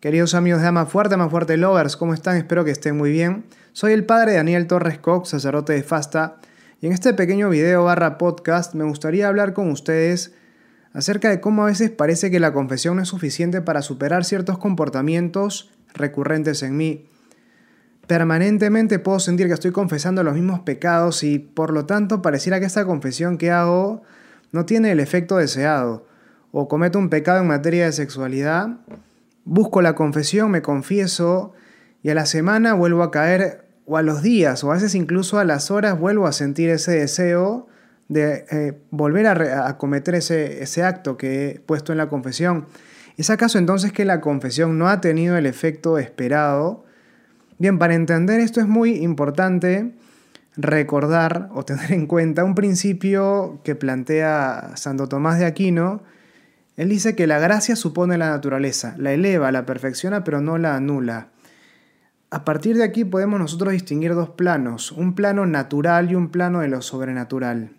Queridos amigos de Ama Fuerte, Ama Fuerte Lovers, ¿cómo están? Espero que estén muy bien. Soy el padre Daniel Torres Cox, sacerdote de Fasta, y en este pequeño video barra podcast me gustaría hablar con ustedes acerca de cómo a veces parece que la confesión no es suficiente para superar ciertos comportamientos recurrentes en mí. Permanentemente puedo sentir que estoy confesando los mismos pecados y por lo tanto pareciera que esta confesión que hago no tiene el efecto deseado. O cometo un pecado en materia de sexualidad busco la confesión, me confieso y a la semana vuelvo a caer o a los días o a veces incluso a las horas vuelvo a sentir ese deseo de eh, volver a, cometer ese, ese acto que he puesto en la confesión. ¿Es acaso entonces que la confesión no ha tenido el efecto esperado? Bien, para entender esto es muy importante recordar o tener en cuenta un principio que plantea Santo Tomás de Aquino, él dice que la gracia supone la naturaleza, la eleva, la perfecciona, pero no la anula. A partir de aquí podemos nosotros distinguir dos planos, un plano natural y un plano de lo sobrenatural.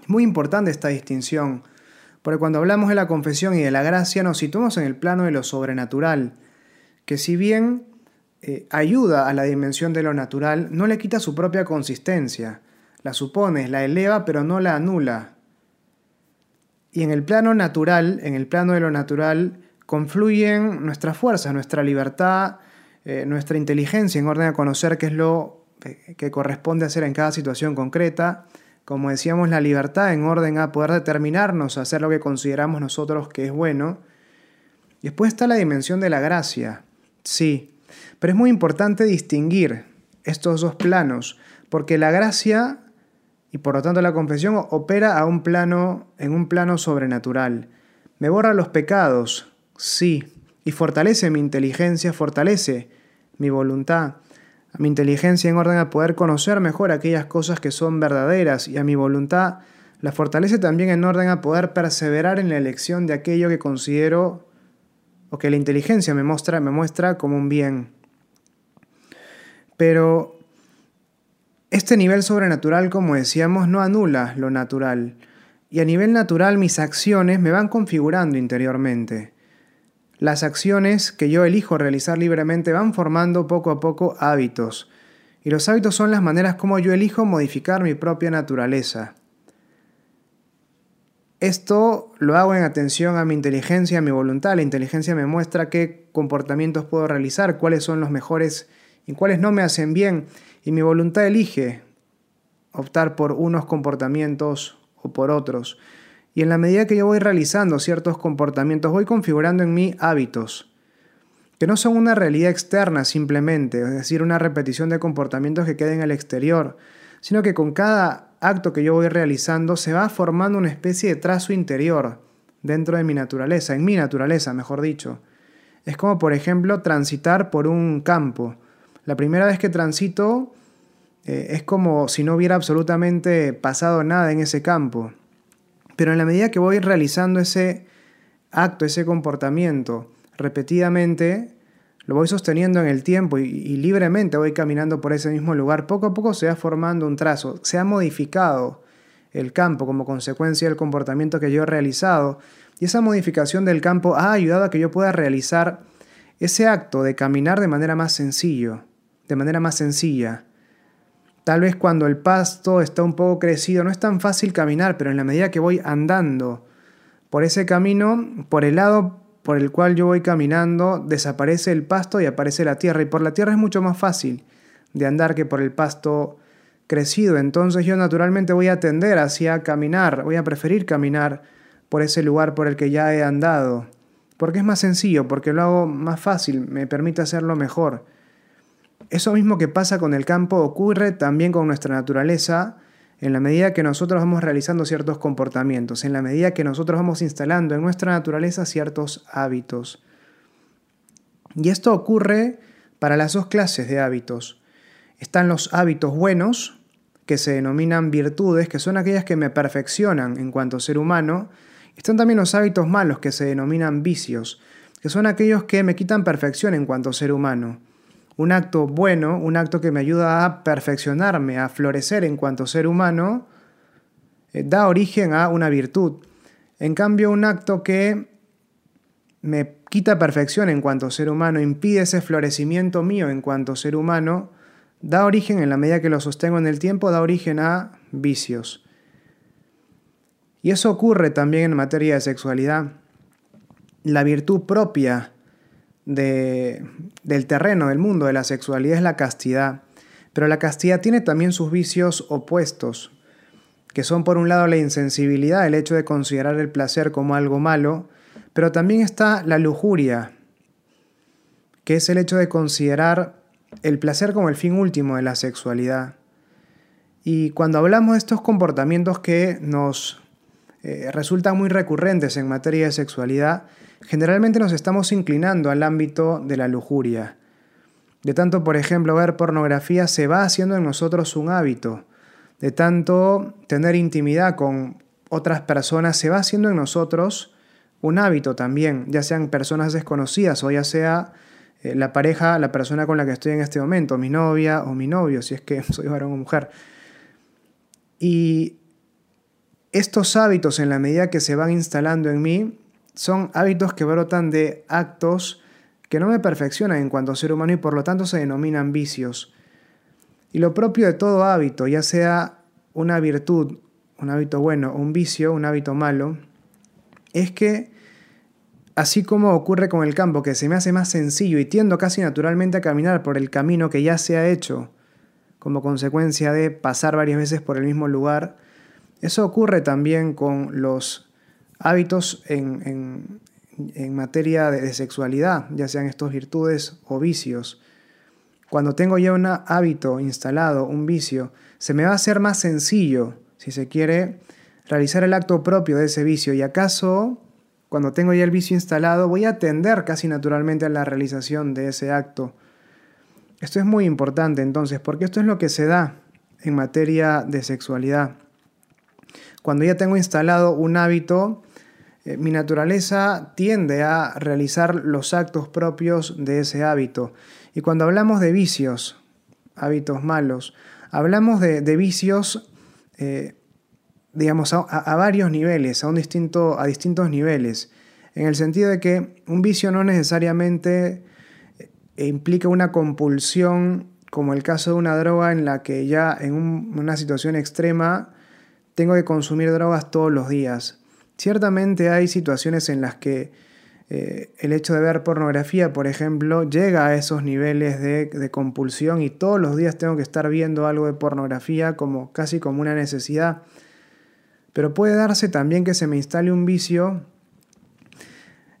Es muy importante esta distinción, porque cuando hablamos de la confesión y de la gracia nos situamos en el plano de lo sobrenatural, que si bien eh, ayuda a la dimensión de lo natural, no le quita su propia consistencia, la supone, la eleva, pero no la anula. Y en el plano natural, en el plano de lo natural, confluyen nuestras fuerzas, nuestra libertad, eh, nuestra inteligencia en orden a conocer qué es lo que corresponde hacer en cada situación concreta. Como decíamos, la libertad en orden a poder determinarnos a hacer lo que consideramos nosotros que es bueno. Después está la dimensión de la gracia. Sí, pero es muy importante distinguir estos dos planos, porque la gracia y por lo tanto la confesión opera a un plano, en un plano sobrenatural. Me borra los pecados, sí, y fortalece mi inteligencia, fortalece mi voluntad, a mi inteligencia en orden a poder conocer mejor aquellas cosas que son verdaderas y a mi voluntad la fortalece también en orden a poder perseverar en la elección de aquello que considero o que la inteligencia me muestra, me muestra como un bien. Pero este nivel sobrenatural, como decíamos, no anula lo natural, y a nivel natural mis acciones me van configurando interiormente. Las acciones que yo elijo realizar libremente van formando poco a poco hábitos, y los hábitos son las maneras como yo elijo modificar mi propia naturaleza. Esto lo hago en atención a mi inteligencia, a mi voluntad. La inteligencia me muestra qué comportamientos puedo realizar, cuáles son los mejores y cuáles no me hacen bien y mi voluntad elige optar por unos comportamientos o por otros. Y en la medida que yo voy realizando ciertos comportamientos, voy configurando en mí hábitos, que no son una realidad externa simplemente, es decir, una repetición de comportamientos que queden en el exterior, sino que con cada acto que yo voy realizando se va formando una especie de trazo interior dentro de mi naturaleza, en mi naturaleza, mejor dicho. Es como, por ejemplo, transitar por un campo. La primera vez que transito eh, es como si no hubiera absolutamente pasado nada en ese campo. Pero en la medida que voy realizando ese acto, ese comportamiento repetidamente, lo voy sosteniendo en el tiempo y, libremente voy caminando por ese mismo lugar, poco a poco se va formando un trazo, se ha modificado el campo como consecuencia del comportamiento que yo he realizado y esa modificación del campo ha ayudado a que yo pueda realizar ese acto de caminar de manera más sencillo de manera más sencilla. Tal vez cuando el pasto está un poco crecido no es tan fácil caminar, pero en la medida que voy andando por ese camino, por el lado por el cual yo voy caminando, desaparece el pasto y aparece la tierra. Y por la tierra es mucho más fácil de andar que por el pasto crecido. Entonces yo naturalmente voy a tender hacia caminar, voy a preferir caminar por ese lugar por el que ya he andado. Porque es más sencillo, porque lo hago más fácil, me permite hacerlo mejor. Eso mismo que pasa con el campo ocurre también con nuestra naturaleza en la medida que nosotros vamos realizando ciertos comportamientos, en la medida que nosotros vamos instalando en nuestra naturaleza ciertos hábitos. Y esto ocurre para las dos clases de hábitos. Están los hábitos buenos, que se denominan virtudes, que son aquellas que me perfeccionan en cuanto ser humano. Están también los hábitos malos, que se denominan vicios, que son aquellos que me quitan perfección en cuanto ser humano un acto bueno, un acto que me ayuda a perfeccionarme, a florecer en cuanto ser humano, eh, da origen a una virtud. En cambio, un acto que me quita perfección en cuanto ser humano, impide ese florecimiento mío en cuanto ser humano, da origen, en la medida que lo sostengo en el tiempo, da origen a vicios. Y eso ocurre también en materia de sexualidad. La virtud propia del terreno, del mundo de la sexualidad es la castidad. Pero la castidad tiene también sus vicios opuestos, que son por un lado la insensibilidad, el hecho de considerar el placer como algo malo, pero también está la lujuria, que es el hecho de considerar el placer como el fin último de la sexualidad. Y cuando hablamos de estos comportamientos que nos eh, resultan muy recurrentes en materia de sexualidad, generalmente nos estamos inclinando al ámbito de la lujuria. De tanto, por ejemplo, ver pornografía se va haciendo en nosotros un hábito. De tanto tener intimidad con otras personas se va haciendo en nosotros un hábito también, ya sean personas desconocidas o ya sea eh, la pareja, la persona con la que estoy en este momento, mi novia o mi novio, si es que soy varón o mujer. Y estos hábitos, en la medida que se van instalando en mí, son hábitos que brotan de actos que no me perfeccionan en cuanto a ser humano y por lo tanto se denominan vicios. Y lo propio de todo hábito, ya sea una virtud, un hábito bueno un vicio, un hábito malo, es que así como ocurre con el campo, que se me hace más sencillo y tiendo casi naturalmente a caminar por el camino que ya se ha hecho, como consecuencia de pasar varias veces por el mismo lugar, eso ocurre también con los hábitos en, materia de, sexualidad, ya sean estos virtudes o vicios. Cuando tengo ya un hábito instalado, un vicio, se me va a hacer más sencillo, si se quiere, realizar el acto propio de ese vicio. Y acaso, cuando tengo ya el vicio instalado, voy a atender casi naturalmente a la realización de ese acto. Esto es muy importante entonces, porque esto es lo que se da en materia de sexualidad. Cuando ya tengo instalado un hábito, eh, mi naturaleza tiende a realizar los actos propios de ese hábito. Y cuando hablamos de vicios, hábitos malos, hablamos de, vicios, eh, digamos, a, varios niveles, a, distintos niveles, en el sentido de que un vicio no necesariamente eh, implica una compulsión, como el caso de una droga en la que ya en una situación extrema tengo que consumir drogas todos los días. Ciertamente hay situaciones en las que eh, el hecho de ver pornografía, por ejemplo, llega a esos niveles de, compulsión y todos los días tengo que estar viendo algo de pornografía como casi como una necesidad. Pero puede darse también que se me instale un vicio,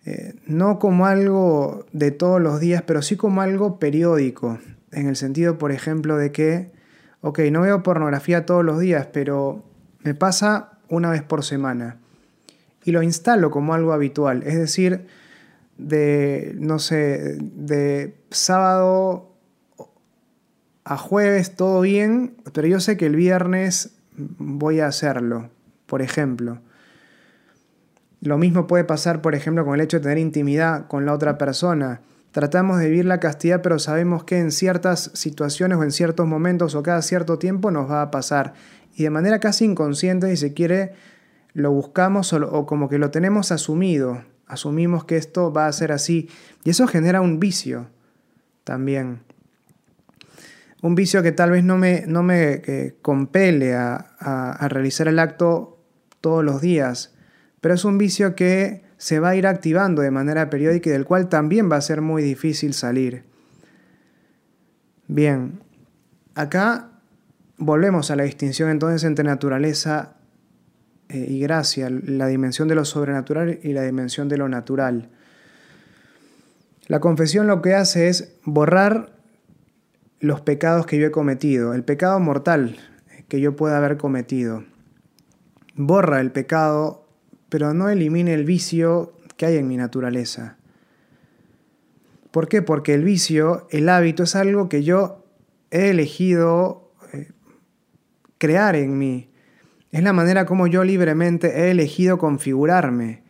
eh, no como algo de todos los días, pero sí como algo periódico, en el sentido, por ejemplo, de que, ok, no veo pornografía todos los días, pero me pasa una vez por semana y lo instalo como algo habitual. Es decir, de, no sé, de sábado a jueves todo bien, pero yo sé que el viernes voy a hacerlo, por ejemplo. Lo mismo puede pasar, por ejemplo, con el hecho de tener intimidad con la otra persona. Tratamos de vivir la castidad, pero sabemos que en ciertas situaciones o en ciertos momentos o cada cierto tiempo nos va a pasar y de manera casi inconsciente, si se quiere, lo buscamos o, como que lo tenemos asumido, asumimos que esto va a ser así y eso genera un vicio también. Un vicio que tal vez no me, no me eh, compele a, a realizar el acto todos los días, pero es un vicio que se va a ir activando de manera periódica y del cual también va a ser muy difícil salir. Bien, acá volvemos a la distinción entonces entre naturaleza eh, y gracia, la dimensión de lo sobrenatural y la dimensión de lo natural. La confesión lo que hace es borrar los pecados que yo he cometido, el pecado mortal que yo pueda haber cometido. Borra el pecado, pero no elimine el vicio que hay en mi naturaleza. ¿Por qué? Porque el vicio, el hábito, es algo que yo he elegido crear en mí. Es la manera como yo libremente he elegido configurarme.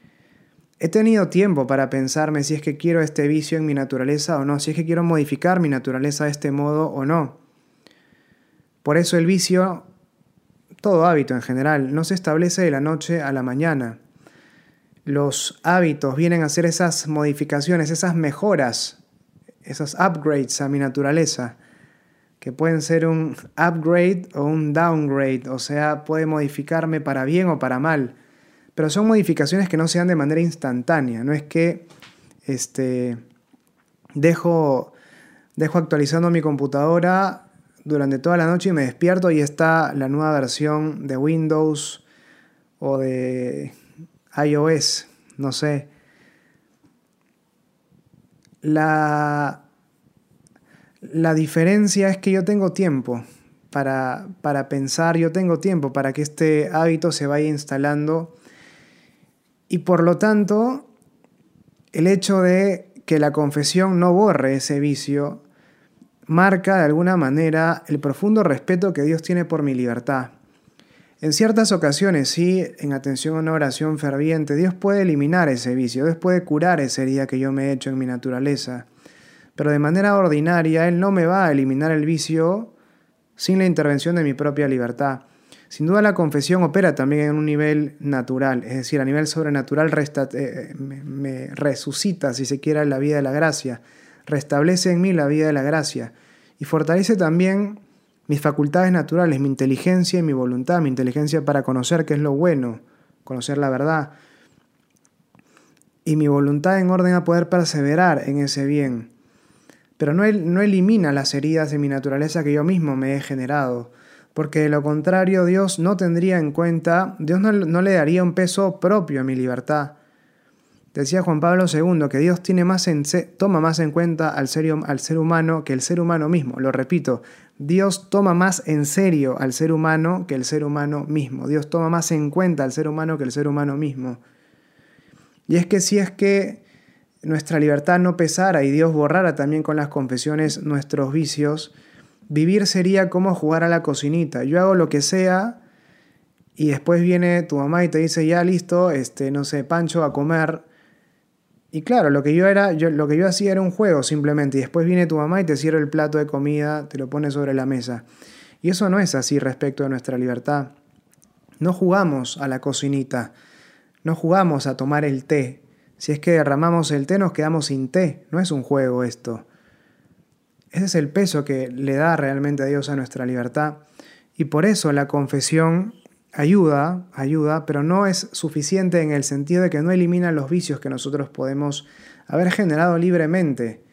He tenido tiempo para pensarme si es que quiero este vicio en mi naturaleza o no, si es que quiero modificar mi naturaleza de este modo o no. Por eso el vicio, todo hábito en general, no se establece de la noche a la mañana. los hábitos vienen a hacer esas modificaciones, esas mejoras, esos upgrades a mi naturaleza, que pueden ser un upgrade o un downgrade, o sea, puede modificarme para bien o para mal, pero son modificaciones que no se dan de manera instantánea, no es que este, dejo, dejo actualizando mi computadora durante toda la noche y me despierto y está la nueva versión de Windows o de iOS, no sé. La, la diferencia es que yo tengo tiempo para, para pensar, yo tengo tiempo para que este hábito se vaya instalando y por lo tanto el hecho de que la confesión no borre ese vicio marca de alguna manera el profundo respeto que Dios tiene por mi libertad. En ciertas ocasiones, sí, en atención a una oración ferviente, Dios puede eliminar ese vicio, Dios puede curar esa herida que yo me he hecho en mi naturaleza. Pero de manera ordinaria, Él no me va a eliminar el vicio sin la intervención de mi propia libertad. Sin duda la confesión opera también en un nivel natural, es decir, a nivel sobrenatural eh, me resucita, si se quiera, la vida de la gracia restablece en mí la vida de la gracia y fortalece también mis facultades naturales, mi inteligencia y mi voluntad, mi inteligencia para conocer qué es lo bueno, conocer la verdad, y mi voluntad en orden a poder perseverar en ese bien. Pero no, no elimina las heridas de mi naturaleza que yo mismo me he generado, porque de lo contrario Dios no tendría en cuenta, Dios no, no le daría un peso propio a mi libertad, Decía Juan Pablo II que Dios tiene más en, toma más en cuenta al al ser humano que el ser humano mismo. Lo repito, Dios toma más en serio al ser humano que el ser humano mismo. Dios toma más en cuenta al ser humano que el ser humano mismo. Y es que si es que nuestra libertad no pesara y Dios borrara también con las confesiones nuestros vicios, vivir sería como jugar a la cocinita. Yo hago lo que sea y después viene tu mamá y te dice, ya listo, este, no sé, Pancho a comer y claro, lo que yo era, yo, lo que yo hacía era un juego simplemente, y después viene tu mamá y te cierra el plato de comida, te lo pone sobre la mesa. Y eso no es así respecto a nuestra libertad. No jugamos a la cocinita, no jugamos a tomar el té. Si es que derramamos el té, nos quedamos sin té. No es un juego esto. Ese es el peso que le da realmente a Dios a nuestra libertad. Y por eso la confesión ayuda, ayuda, pero no es suficiente en el sentido de que no elimina los vicios que nosotros podemos haber generado libremente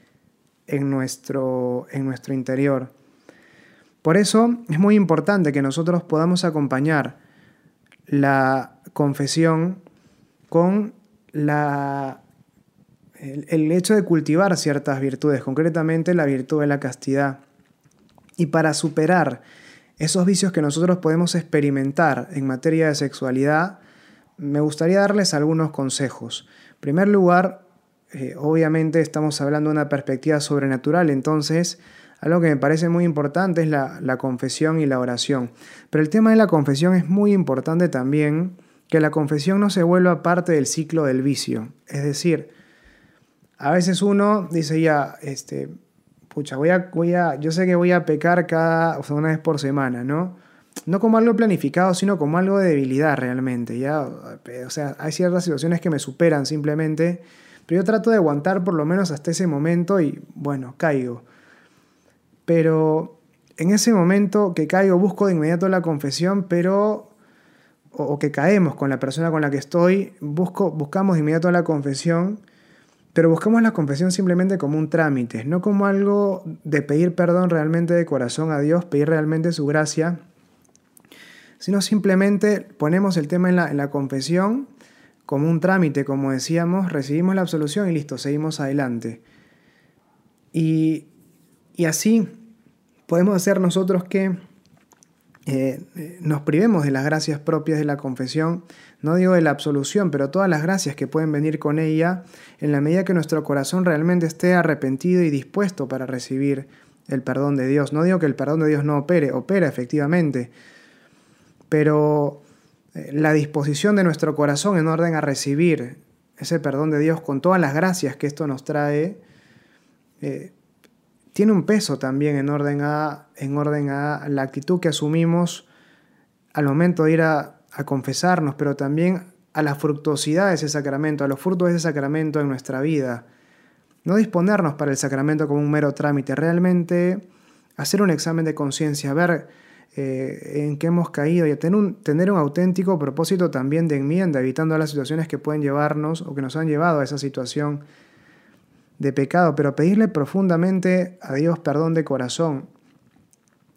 en nuestro, en nuestro interior. Por eso es muy importante que nosotros podamos acompañar la confesión con el, hecho de cultivar ciertas virtudes, concretamente la virtud de la castidad. Y para superar esos vicios que nosotros podemos experimentar en materia de sexualidad, me gustaría darles algunos consejos. En primer lugar, eh, obviamente estamos hablando de una perspectiva sobrenatural, entonces algo que me parece muy importante es la confesión y la oración. Pero el tema de la confesión es muy importante también, que la confesión no se vuelva parte del ciclo del vicio. Es decir, a veces uno dice ya, este, pucha, voy a, voy a, yo sé que voy a pecar cada, una vez por semana, ¿no? No como algo planificado, sino como algo de debilidad realmente, ¿ya? O sea, hay ciertas situaciones que me superan simplemente, pero yo trato de aguantar por lo menos hasta ese momento y, bueno, caigo. Pero en ese momento que caigo busco de inmediato la confesión, pero o, que caemos con la persona con la que estoy, busco, buscamos de inmediato la confesión pero buscamos la confesión simplemente como un trámite, no como algo de pedir perdón realmente de corazón a Dios, pedir realmente su gracia, sino simplemente ponemos el tema en la, en la confesión como un trámite, como decíamos, recibimos la absolución y listo, seguimos adelante. Y, y así podemos hacer nosotros que eh, eh, nos privemos de las gracias propias de la confesión, no digo de la absolución, pero todas las gracias que pueden venir con ella, en la medida que nuestro corazón realmente esté arrepentido y dispuesto para recibir el perdón de Dios. No digo que el perdón de Dios no opere, opera efectivamente, pero eh, la disposición de nuestro corazón en orden a recibir ese perdón de Dios con todas las gracias que esto nos trae, tiene un peso también en orden a, en orden a la actitud que asumimos al momento de ir a, confesarnos, pero también a la fructuosidad de ese sacramento, a los frutos de ese sacramento en nuestra vida. No disponernos para el sacramento como un mero trámite, realmente hacer un examen de conciencia, ver eh, en qué hemos caído y tener un, tener un auténtico propósito también de enmienda, evitando las situaciones que pueden llevarnos o que nos han llevado a esa situación de pecado, pero pedirle profundamente a Dios perdón de corazón.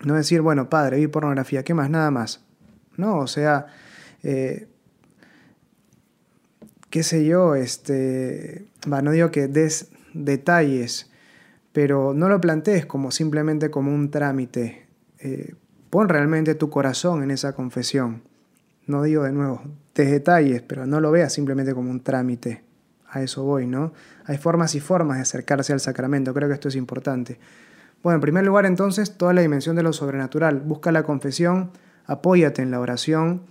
No decir, bueno, padre, vi pornografía, ¿qué más? Nada más. No, o sea, eh, qué sé yo, este, no digo que des detalles, pero no lo plantees como simplemente como un trámite. Eh, pon realmente tu corazón en esa confesión. No digo de nuevo, des detalles, pero no lo veas simplemente como un trámite. A eso voy, ¿no? Hay formas y formas de acercarse al sacramento, creo que esto es importante. Bueno, en primer lugar entonces, toda la dimensión de lo sobrenatural. Busca la confesión, apóyate en la oración,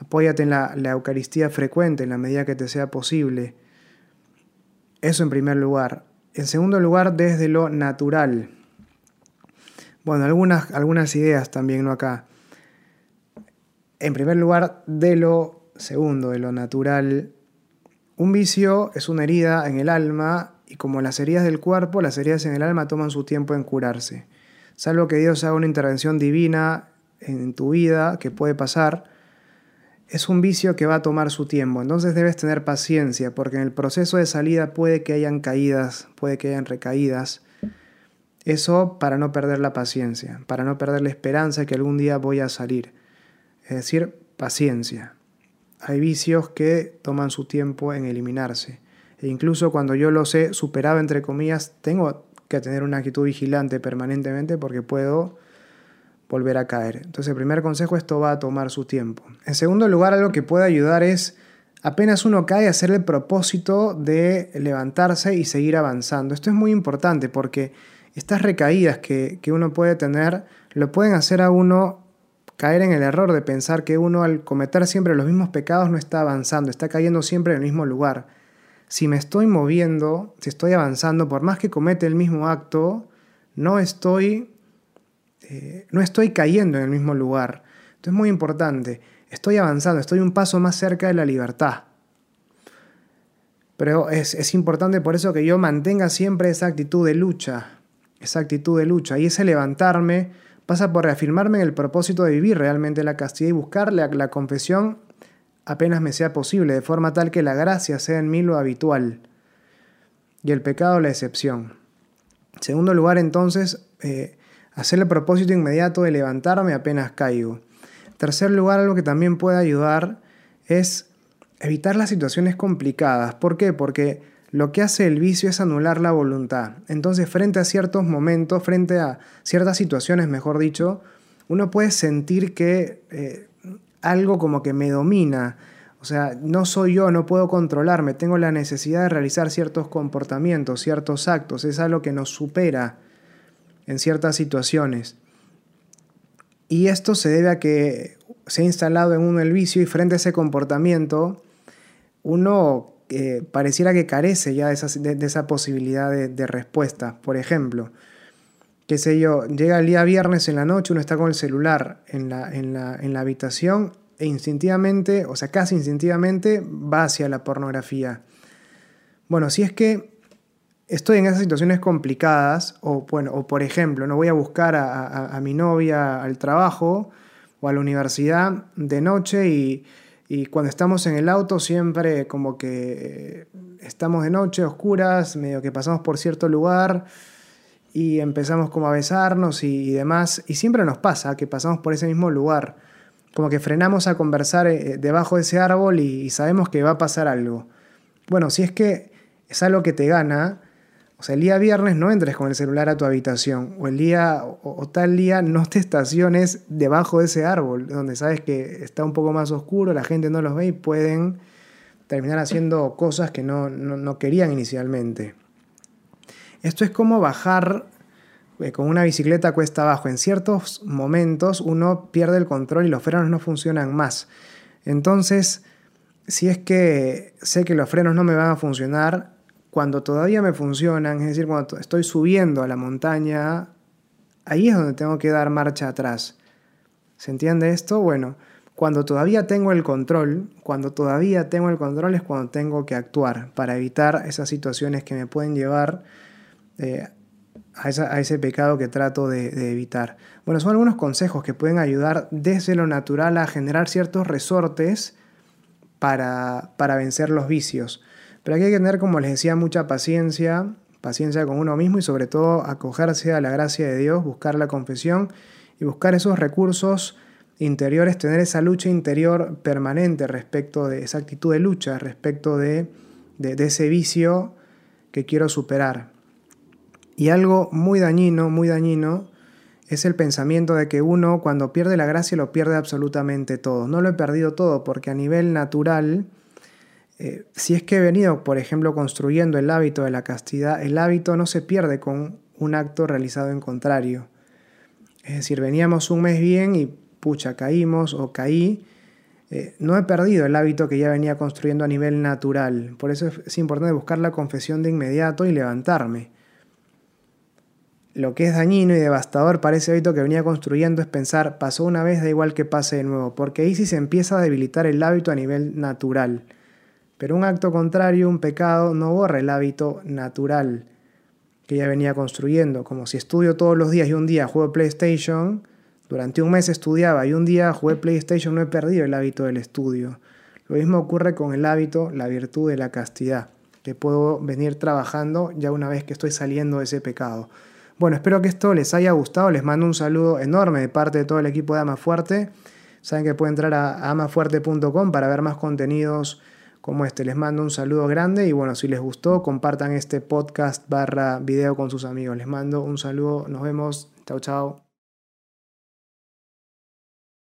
Apóyate en la, Eucaristía frecuente en la medida que te sea posible. Eso en primer lugar. En segundo lugar, desde lo natural. Bueno, algunas, algunas ideas también, ¿no? Acá. En primer lugar, de lo segundo, de lo natural. Un vicio es una herida en el alma y como las heridas del cuerpo, las heridas en el alma toman su tiempo en curarse. Salvo que Dios haga una intervención divina en tu vida, que puede pasar, es un vicio que va a tomar su tiempo, entonces debes tener paciencia, porque en el proceso de salida puede que hayan caídas, puede que hayan recaídas. Eso para no perder la paciencia, para no perder la esperanza de que algún día voy a salir. Es decir, paciencia. Hay vicios que toman su tiempo en eliminarse. E incluso cuando yo los he superado, entre comillas, tengo que tener una actitud vigilante permanentemente porque puedo volver a caer. Entonces el primer consejo, esto va a tomar su tiempo. En segundo lugar, algo que puede ayudar es, apenas uno cae, hacer el propósito de levantarse y seguir avanzando. Esto es muy importante porque estas recaídas que, que uno puede tener lo pueden hacer a uno caer en el error de pensar que uno al cometer siempre los mismos pecados no está avanzando, está cayendo siempre en el mismo lugar. Si me estoy moviendo, si estoy avanzando, por más que comete el mismo acto, no estoy eh, no estoy cayendo en el mismo lugar. Esto es muy importante. Estoy avanzando, estoy un paso más cerca de la libertad. Pero es, es importante por eso que yo mantenga siempre esa actitud de lucha, esa actitud de lucha. Y ese levantarme pasa por reafirmarme en el propósito de vivir realmente la castidad y buscar la, la confesión apenas me sea posible, de forma tal que la gracia sea en mí lo habitual y el pecado la excepción. En segundo lugar, entonces, eh, Hacer el propósito inmediato de levantarme apenas caigo. En tercer lugar, algo que también puede ayudar es evitar las situaciones complicadas. ¿Por qué? Porque lo que hace el vicio es anular la voluntad. Entonces, frente a ciertos momentos, frente a ciertas situaciones, mejor dicho, uno puede sentir que eh, algo como que me domina. O sea, no soy yo, no puedo controlarme, tengo la necesidad de realizar ciertos comportamientos, ciertos actos, es algo que nos supera en ciertas situaciones. Y esto se debe a que se ha instalado en uno el vicio y frente a ese comportamiento, uno eh, pareciera que carece ya de esa, de, esa posibilidad de, respuesta. Por ejemplo, qué sé yo, llega el día viernes en la noche, uno está con el celular en la, en la, en la habitación e instintivamente, o sea, casi instintivamente, va hacia la pornografía. Bueno, si es que estoy en esas situaciones complicadas, o, bueno, o por ejemplo, no voy a buscar a, mi novia al trabajo o a la universidad de noche y, cuando estamos en el auto siempre como que estamos de noche, oscuras, medio que pasamos por cierto lugar y empezamos como a besarnos y, demás, y siempre nos pasa que pasamos por ese mismo lugar, como que frenamos a conversar eh, debajo de ese árbol y sabemos que va a pasar algo. Bueno, si es que es algo que te gana, o sea, el día viernes no entres con el celular a tu habitación. O el día, o, tal día no te estaciones debajo de ese árbol, donde sabes que está un poco más oscuro, la gente no los ve y pueden terminar haciendo cosas que no, no, querían inicialmente. Esto es como bajar eh, con una bicicleta cuesta abajo. En ciertos momentos uno pierde el control y los frenos no funcionan más. Entonces, si es que sé que los frenos no me van a funcionar, cuando todavía me funcionan, es decir, cuando estoy subiendo a la montaña, ahí es donde tengo que dar marcha atrás. ¿Se entiende esto? Bueno, cuando todavía tengo el control, cuando todavía tengo el control es cuando tengo que actuar para evitar esas situaciones que me pueden llevar eh, a, ese pecado que trato de, evitar. Bueno, son algunos consejos que pueden ayudar desde lo natural a generar ciertos resortes para, para vencer los vicios. Pero aquí hay que tener, como les decía, mucha paciencia, paciencia con uno mismo y sobre todo acogerse a la gracia de Dios, buscar la confesión y buscar esos recursos interior es tener esa lucha interior permanente respecto de esa actitud de lucha, respecto de, de, ese vicio que quiero superar. Y algo muy dañino, muy dañino, es el pensamiento de que uno cuando pierde la gracia lo pierde absolutamente todo. No lo he perdido todo porque a nivel natural, eh, si es que he venido, por ejemplo, construyendo el hábito de la castidad, el hábito no se pierde con un acto realizado en contrario. Es decir, veníamos un mes bien y pucha, caímos o caí, eh, no he perdido el hábito que ya venía construyendo a nivel natural. Por eso es, importante buscar la confesión de inmediato y levantarme. Lo que es dañino y devastador para ese hábito que venía construyendo es pensar, pasó una vez, da igual que pase de nuevo, porque ahí sí se empieza a debilitar el hábito a nivel natural. Pero un acto contrario, un pecado, no borra el hábito natural que ya venía construyendo. Como si estudio todos los días y un día juego PlayStation, durante un mes estudiaba y un día jugué PlayStation, no he perdido el hábito del estudio. Lo mismo ocurre con el hábito, la virtud de la castidad, que puedo venir trabajando ya una vez que estoy saliendo de ese pecado. Bueno, espero que esto les haya gustado. Les mando un saludo enorme de parte de todo el equipo de Amafuerte. Saben que pueden entrar a amafuerte.com para ver más contenidos como este. Les mando un saludo grande y bueno, si les gustó, compartan este podcast barra video con sus amigos. Les mando un saludo. Nos vemos. Chao, chao.